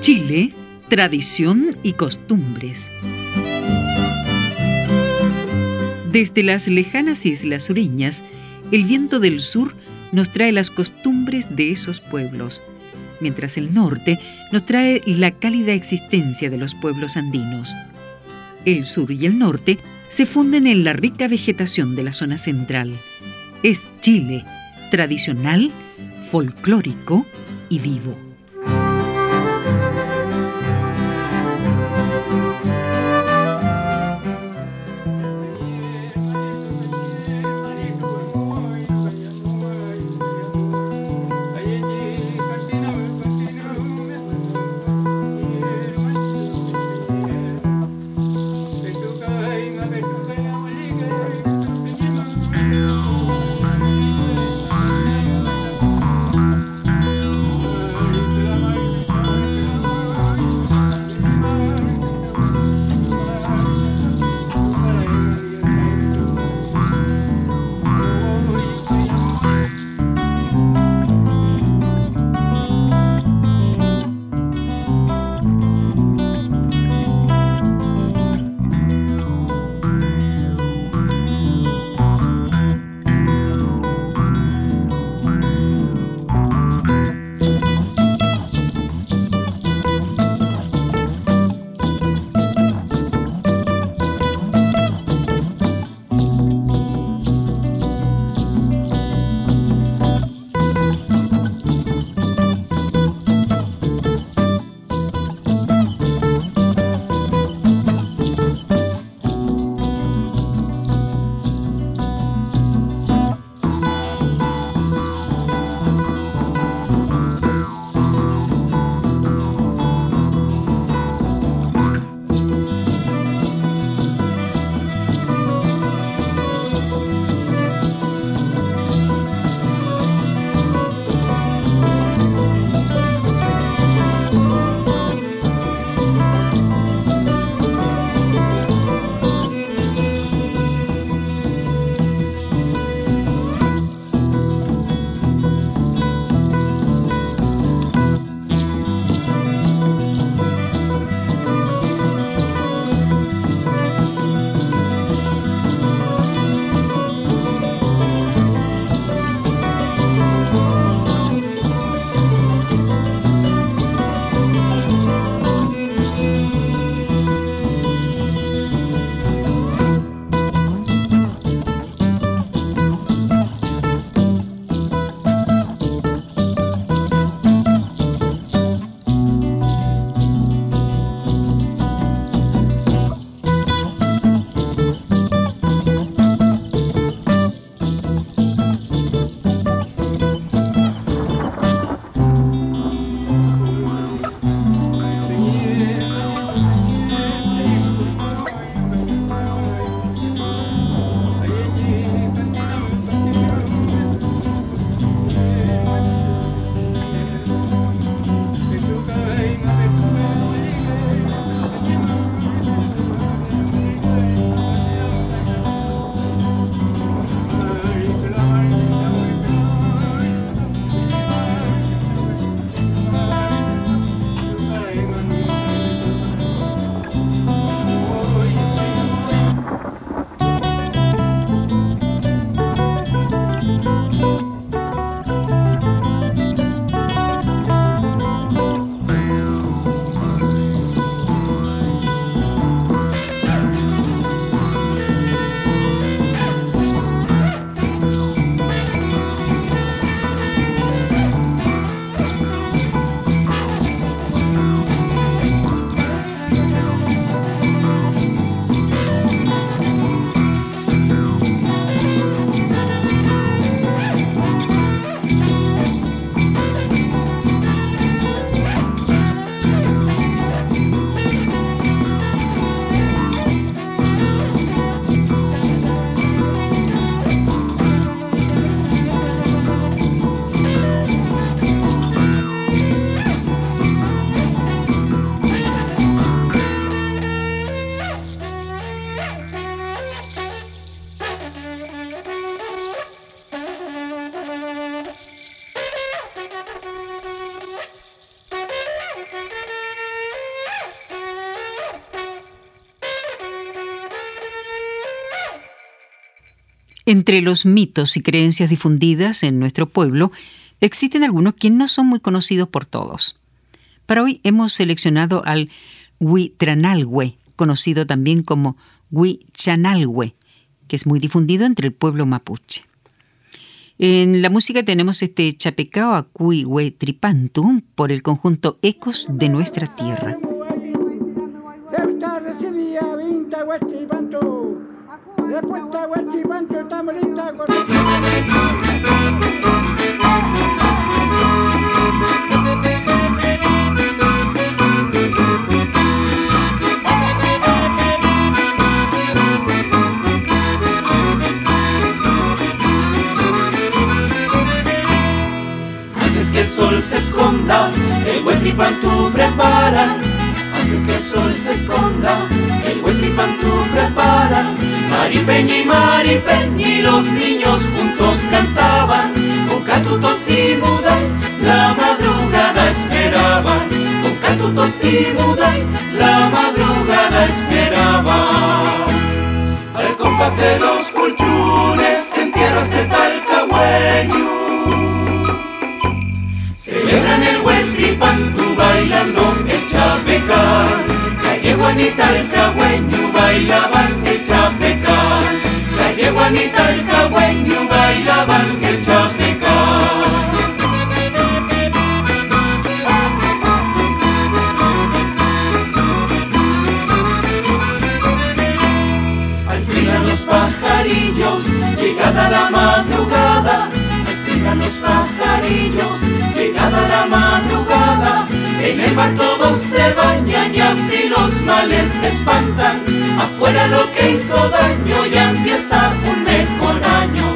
Chile, tradición y costumbres. Desde las lejanas islas sureñas, el viento del sur nos trae las costumbres de esos pueblos, mientras el norte nos trae la cálida existencia de los pueblos andinos. El sur y el norte se funden en la rica vegetación de la zona central. Es Chile, tradicional, folclórico y vivo. Entre los mitos y creencias difundidas en nuestro pueblo, existen algunos que no son muy conocidos por todos. Para hoy hemos seleccionado al Huitranalhue, conocido también como Huichanalhue, que es muy difundido entre el pueblo mapuche. En la música tenemos este chapecao a Tripantu por el conjunto Ecos de Nuestra Tierra. Antes que Maripeñi Maripeñi, los niños juntos cantaban, con catutos y muday, la madrugada esperaban, con catutos y muday, la madrugada esperaban. Al compás de los culturas en tierras de Talcahueño, celebran el buen tripantu bailando calle Juanita Talcahueño bailaban el Juanita el cagüeño bailaban el chapecán. Al los pajarillos, llegada la madrugada. Al los pajarillos, llegada la madrugada. En el mar todos se bañan y así los males se espantan. Afuera lo que hizo daño ya empieza un mejor año.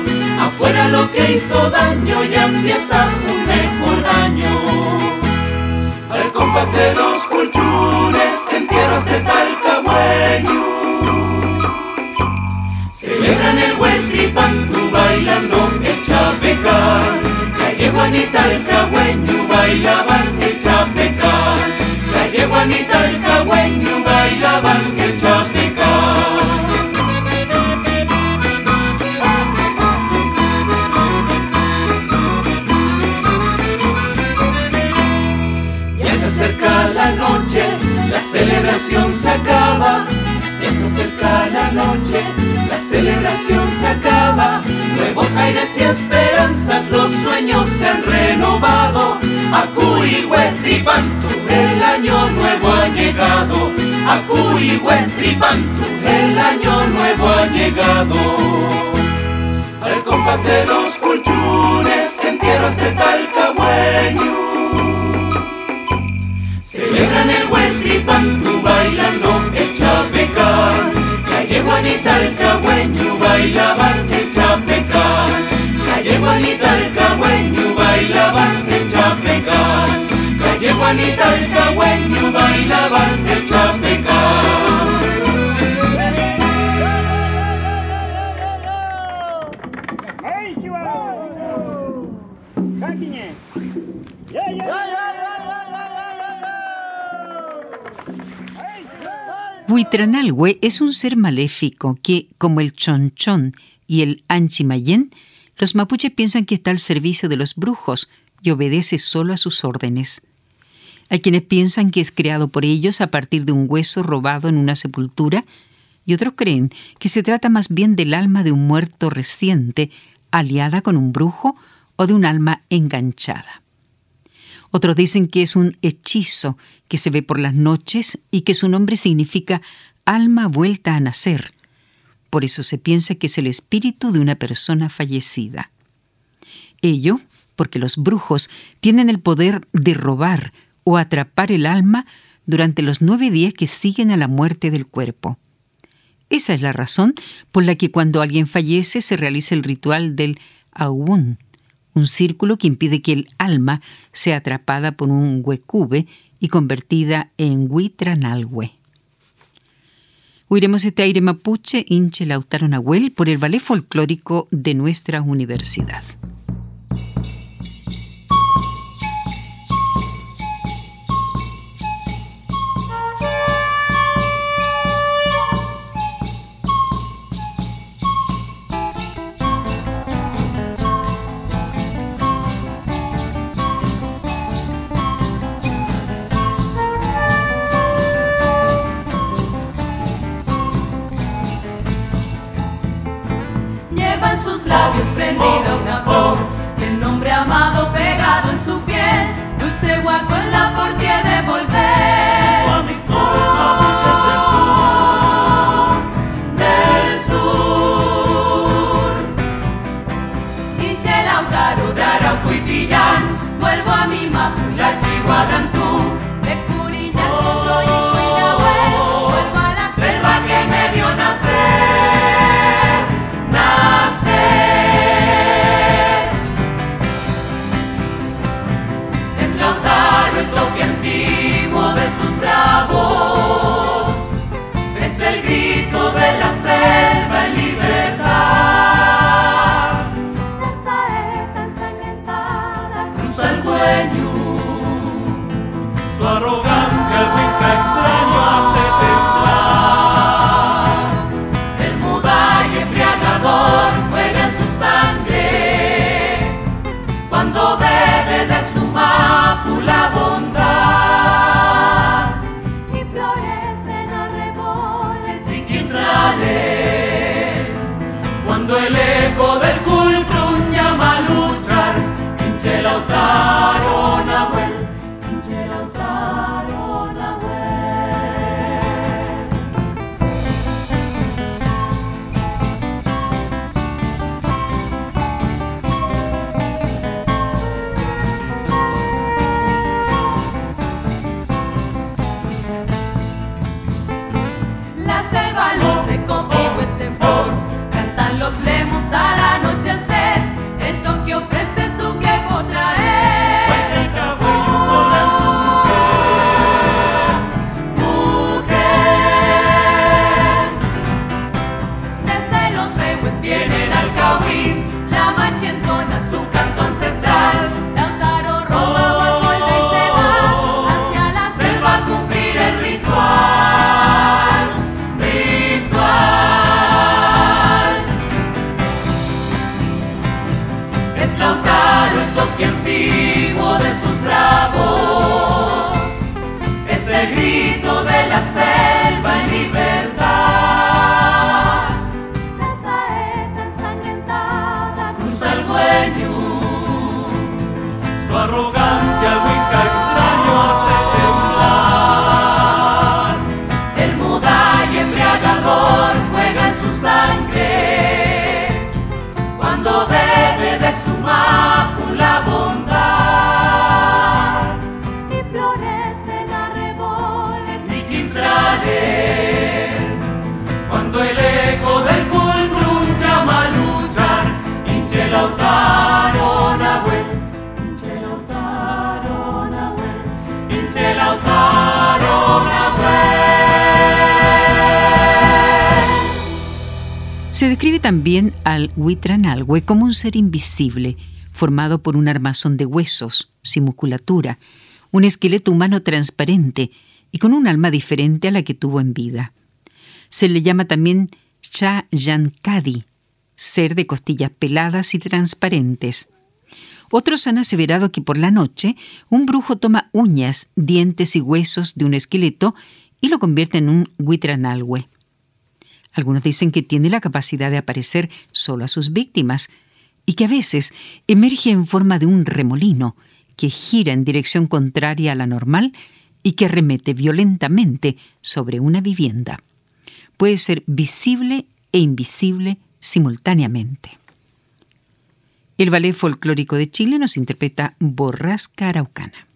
Afuera lo que hizo daño ya empieza un mejor año. Al compás de dos culturas en tierras de Talcahueño. Celebran el de dos culturas en tierras de Talcahueño. Celebran el buen tripantu bailando el chapecán. Calle Juanita el cagüeño bailaban el chapecán. Calle Juanita el cagüeño bailaban el chapecán. Calle Juanita el cagüeño bailaban el chapecán. Huitranalhue es un ser maléfico que, como el chonchón y el anchimayén, los mapuches piensan que está al servicio de los brujos y obedece solo a sus órdenes. Hay quienes piensan que es creado por ellos a partir de un hueso robado en una sepultura y otros creen que se trata más bien del alma de un muerto reciente aliada con un brujo o de un alma enganchada. Otros dicen que es un hechizo que se ve por las noches y que su nombre significa alma vuelta a nacer. Por eso se piensa que es el espíritu de una persona fallecida. Ello porque los brujos tienen el poder de robar o atrapar el alma durante los nueve días que siguen a la muerte del cuerpo. Esa es la razón por la que cuando alguien fallece se realiza el ritual del Aún, un círculo que impide que el alma sea atrapada por un huecube y convertida en huitranalhue. Oiremos este aire mapuche Inche Lautaro Nahuel por el ballet folclórico de nuestra universidad. El Se describe también al Huitranalhue como un ser invisible, formado por un armazón de huesos, sin musculatura, un esqueleto humano transparente y con un alma diferente a la que tuvo en vida. Se le llama también Chayankadi, ser de costillas peladas y transparentes. Otros han aseverado que por la noche un brujo toma uñas, dientes y huesos de un esqueleto y lo convierte en un Huitranalhue. Algunos dicen que tiene la capacidad de aparecer solo a sus víctimas y que a veces emerge en forma de un remolino que gira en dirección contraria a la normal y que remete violentamente sobre una vivienda. Puede ser visible e invisible simultáneamente. El Ballet Folclórico de Chile nos interpreta Borrasca Araucana.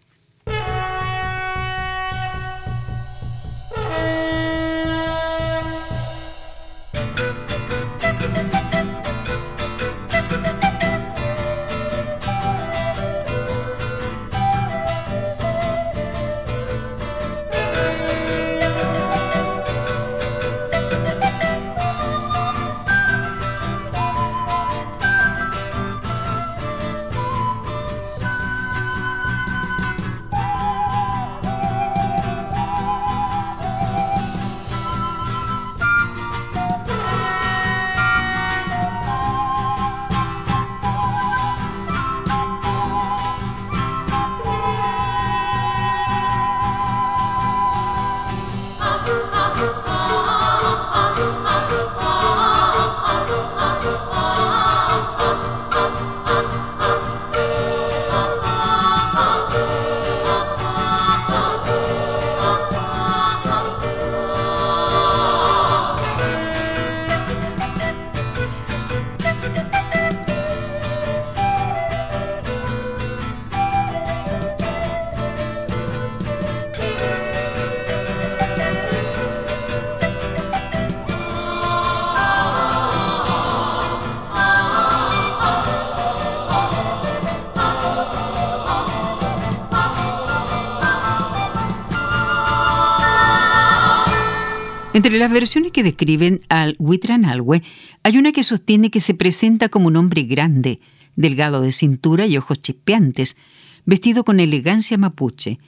Entre las versiones que describen al Huitranalhue, hay una que sostiene que se presenta como un hombre grande, delgado de cintura y ojos chispeantes, vestido con elegancia mapuche,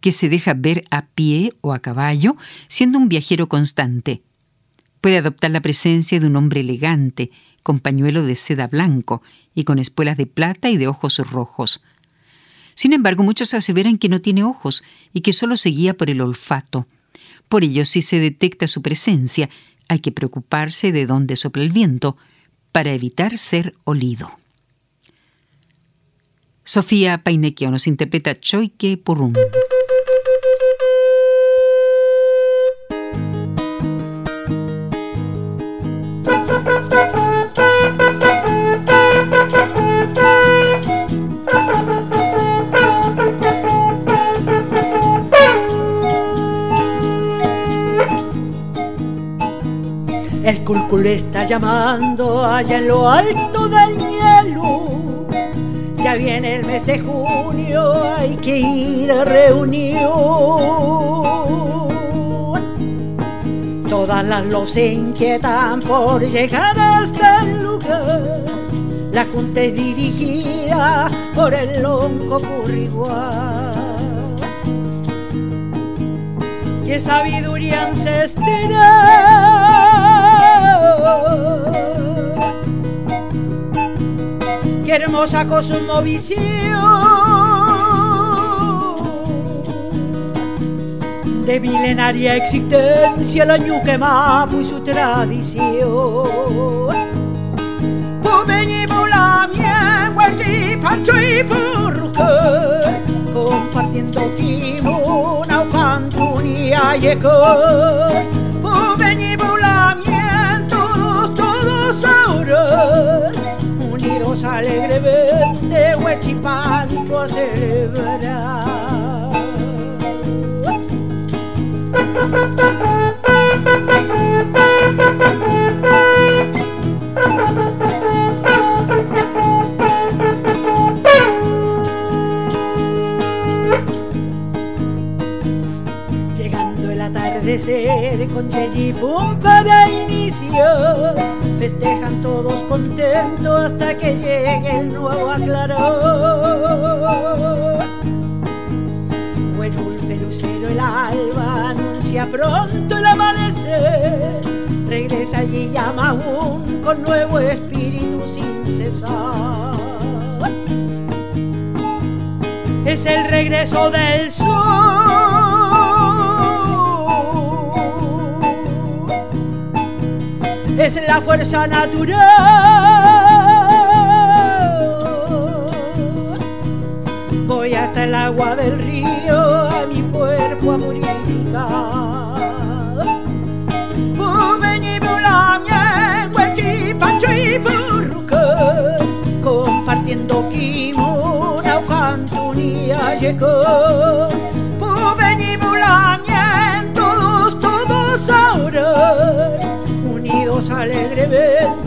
que se deja ver a pie o a caballo, siendo un viajero constante. Puede adoptar la presencia de un hombre elegante, con pañuelo de seda blanco y con espuelas de plata y de ojos rojos. Sin embargo, muchos aseveran que no tiene ojos y que solo se guía por el olfato. Por ello, si se detecta su presencia, hay que preocuparse de dónde sopla el viento para evitar ser olido. Sofía Painequio nos interpreta Choike Purum. El cúlculo está llamando allá en lo alto del hielo. Ya viene el mes de junio, hay que ir a reunión. Todas las los inquietan por llegar hasta el lugar. La junta es dirigida por el lonco currigual. ¡Qué sabiduría ancestral! Qué hermosa cosmovisión de milenaria existencia la ñuque y su tradición. Bulamien, huelli, pancho y burruque, ahora unidos alegremente, huechipancho a celebrar. Llegando el atardecer con Yeji Pumpa de festejan todos contentos hasta que llegue el nuevo aclaror. Buen dulce lucero el alba anuncia pronto el amanecer, regresa y llama aún con nuevo espíritu sin cesar. Es el regreso del sol es la fuerza natural. Voy hasta el agua del río a mi cuerpo a purificar. Bumeñi, bulamien, huechi, pancho y burruque,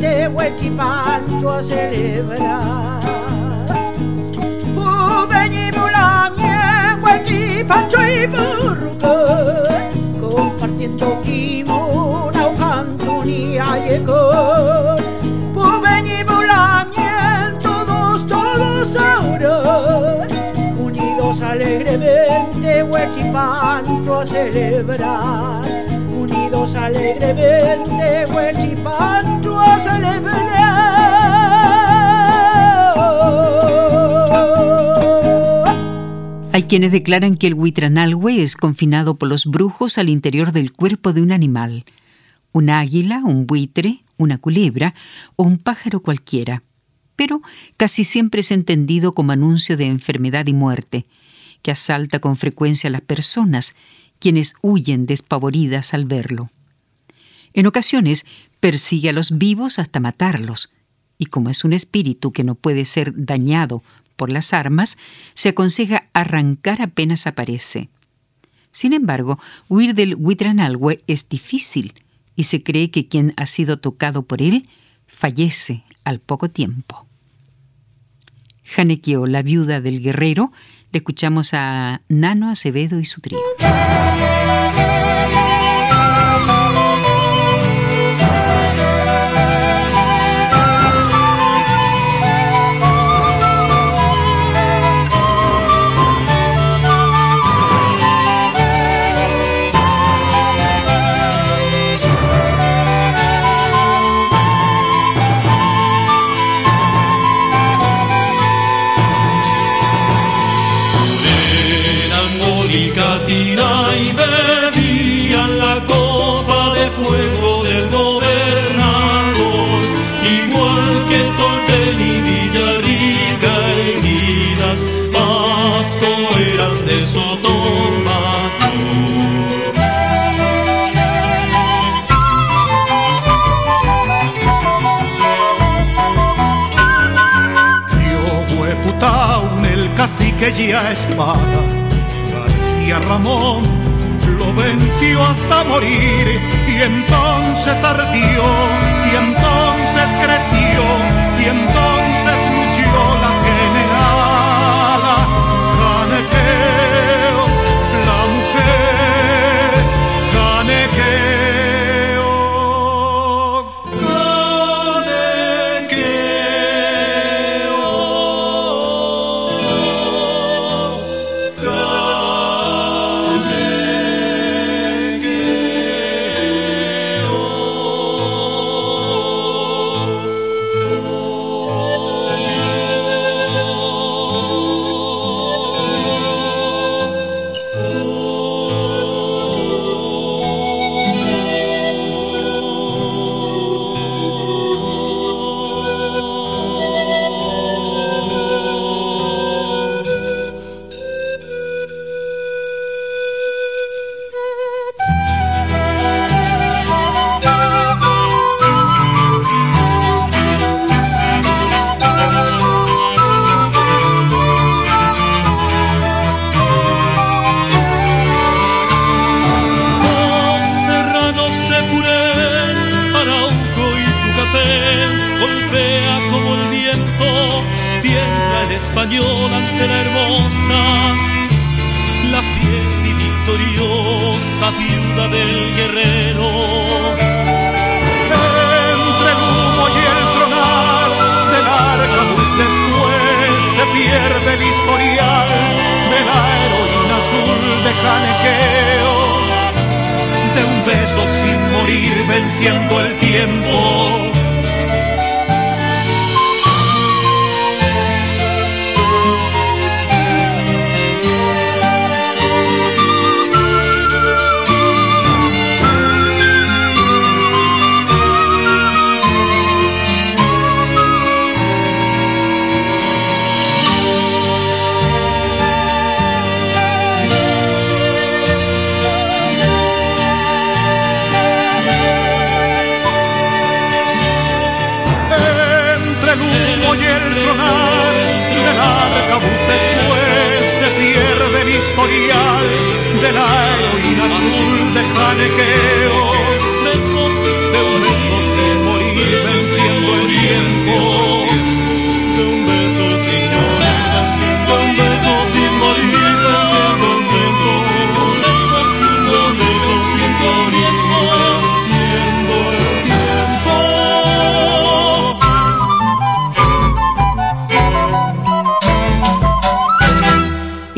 alegremente, huechipancho a celebrar. Ubeñi, bulamien, huechipancho y burruque, compartiendo kimona, cantunía llegó. Ubeñi, bulamien, todos, todos ahora, unidos alegremente, huechipancho a celebrar Hay quienes declaran que el huitranalhue es confinado por los brujos al interior del cuerpo de un animal, un águila, un buitre, una culebra o un pájaro cualquiera, pero casi siempre es entendido como anuncio de enfermedad y muerte, que asalta con frecuencia a las personas quienes huyen despavoridas al verlo. En ocasiones persigue a los vivos hasta matarlos, y como es un espíritu que no puede ser dañado por las armas, se aconseja arrancar apenas aparece. Sin embargo, huir del Huitranalhue es difícil, y se cree que quien ha sido tocado por él fallece al poco tiempo. Janequeo, la viuda del guerrero, le escuchamos a Nano Acevedo y su trío. Ya espada, García Ramón lo venció hasta morir y entonces ardió y entonces creció y entonces venciendo el tiempo.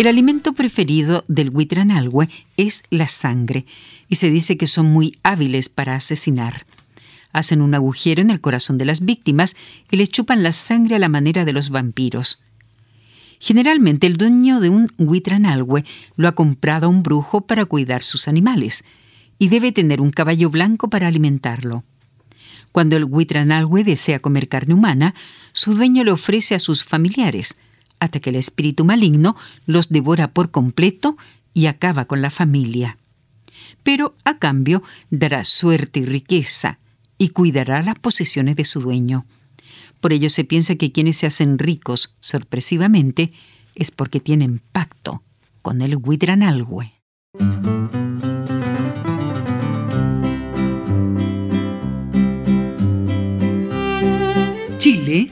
El alimento preferido del huitranalhue es la sangre, y se dice que son muy hábiles para asesinar. Hacen un agujero en el corazón de las víctimas y le chupan la sangre a la manera de los vampiros. Generalmente el dueño de un huitranalhue lo ha comprado a un brujo para cuidar sus animales, y debe tener un caballo blanco para alimentarlo. Cuando el huitranalhue desea comer carne humana, su dueño le ofrece a sus familiares, hasta que el espíritu maligno los devora por completo y acaba con la familia. Pero a cambio dará suerte y riqueza y cuidará las posesiones de su dueño. Por ello se piensa que quienes se hacen ricos sorpresivamente es porque tienen pacto con el Huitranalhue. Chile,